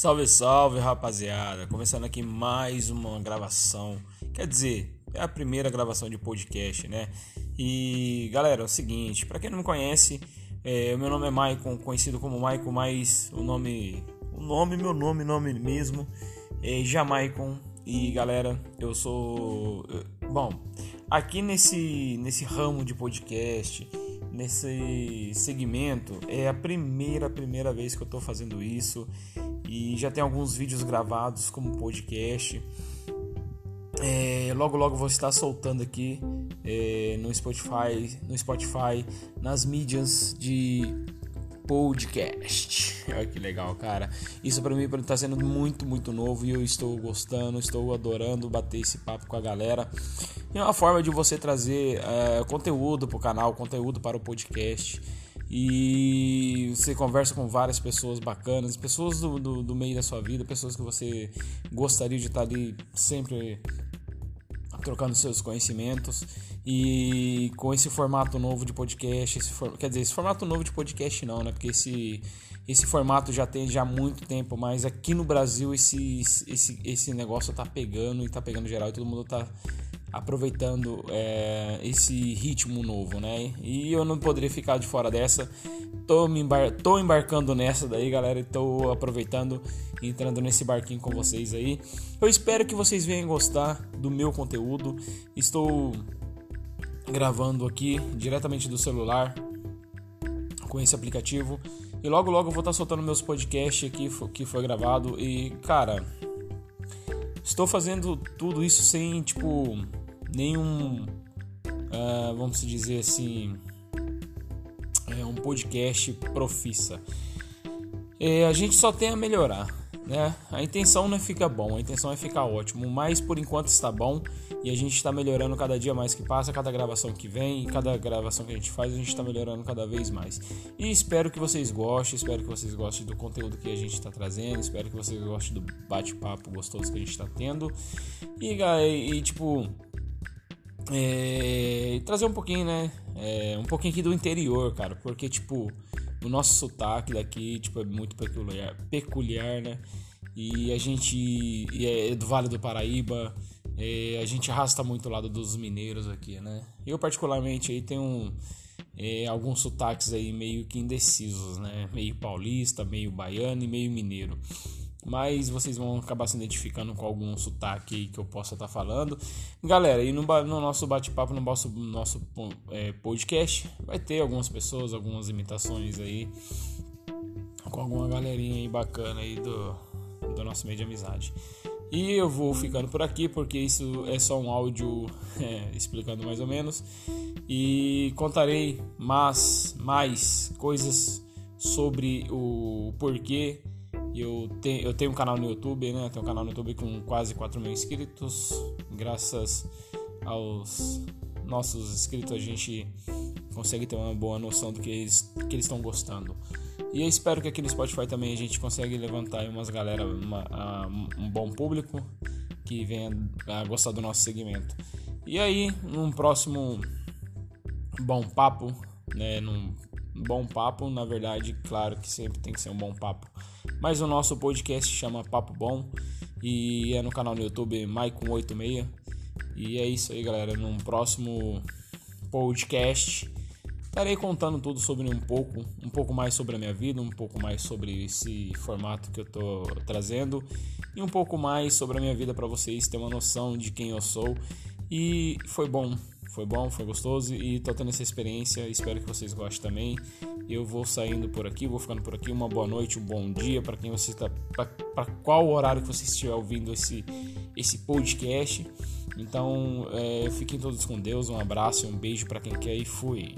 Salve, salve, rapaziada! Começando aqui mais uma gravação. Quer dizer, é a primeira gravação de podcast, né? E galera, é o seguinte: para quem não me conhece, é, meu nome é Maicon, conhecido como Maicon, mas o nome, o nome, meu nome, nome mesmo é Jamaicon. E galera, eu sou. Bom, aqui nesse, nesse ramo de podcast nesse segmento. É a primeira, primeira vez que eu estou fazendo isso e já tem alguns vídeos gravados como podcast. É, logo logo vou estar soltando aqui é, no Spotify, no Spotify, nas mídias de podcast. Olha que legal, cara. Isso para mim está sendo muito, muito novo e eu estou gostando, estou adorando bater esse papo com a galera. E é uma forma de você trazer é, conteúdo para o canal, conteúdo para o podcast. E você conversa com várias pessoas bacanas, pessoas do, do, do meio da sua vida, pessoas que você gostaria de estar ali sempre trocando seus conhecimentos e com esse formato novo de podcast, esse for... quer dizer, esse formato novo de podcast não, né? Porque esse, esse formato já tem já há muito tempo, mas aqui no Brasil esse, esse, esse negócio tá pegando e tá pegando geral e todo mundo tá aproveitando é, esse ritmo novo, né? E eu não poderia ficar de fora dessa. Tô, me embar tô embarcando nessa daí, galera, e tô aproveitando entrando nesse barquinho com vocês aí. Eu espero que vocês venham gostar do meu conteúdo. Estou gravando aqui diretamente do celular com esse aplicativo. E logo logo eu vou estar soltando meus podcasts aqui que foi gravado e cara, estou fazendo tudo isso sem tipo nenhum uh, vamos dizer assim é um podcast profissa. É, a gente só tem a melhorar. Né? A intenção não é ficar bom, a intenção é ficar ótimo, mas por enquanto está bom e a gente está melhorando cada dia mais que passa, cada gravação que vem, cada gravação que a gente faz, a gente está melhorando cada vez mais. E espero que vocês gostem, espero que vocês gostem do conteúdo que a gente está trazendo, espero que vocês gostem do bate-papo gostoso que a gente está tendo e, e tipo é, trazer um pouquinho, né? É, um pouquinho aqui do interior, cara, porque tipo o nosso sotaque daqui tipo, é muito peculiar, peculiar né? E a gente é do Vale do Paraíba, é, a gente arrasta muito o lado dos mineiros aqui, né? Eu particularmente aí tenho é, alguns sotaques aí meio que indecisos, né? Meio paulista, meio baiano e meio mineiro mas vocês vão acabar se identificando com algum sotaque que eu possa estar tá falando. Galera, e no, no nosso bate-papo, no nosso, nosso é, podcast, vai ter algumas pessoas, algumas imitações aí, com alguma galerinha aí bacana aí do, do nosso meio de amizade. E eu vou ficando por aqui porque isso é só um áudio é, explicando mais ou menos. E contarei mais, mais coisas sobre o porquê eu, te, eu tenho um canal no YouTube, né? Tenho um canal no YouTube com quase 4 mil inscritos. Graças aos nossos inscritos, a gente consegue ter uma boa noção do que eles que eles estão gostando. E eu espero que aqui no Spotify também a gente consiga levantar umas galera, uma, um bom público que venha a gostar do nosso segmento. E aí, num próximo bom papo, né? Num bom papo, na verdade, claro que sempre tem que ser um bom papo mas o nosso podcast chama Papo Bom e é no canal no YouTube Maicon86. E é isso aí, galera. Num próximo podcast estarei contando tudo sobre um pouco, um pouco mais sobre a minha vida, um pouco mais sobre esse formato que eu tô trazendo e um pouco mais sobre a minha vida para vocês terem uma noção de quem eu sou. E foi bom, foi bom, foi gostoso e tô tendo essa experiência. Espero que vocês gostem também. Eu vou saindo por aqui, vou ficando por aqui. Uma boa noite, um bom dia para quem você está, para qual horário que você estiver ouvindo esse esse podcast. Então, é, fiquem todos com Deus. Um abraço, um beijo para quem quer e fui.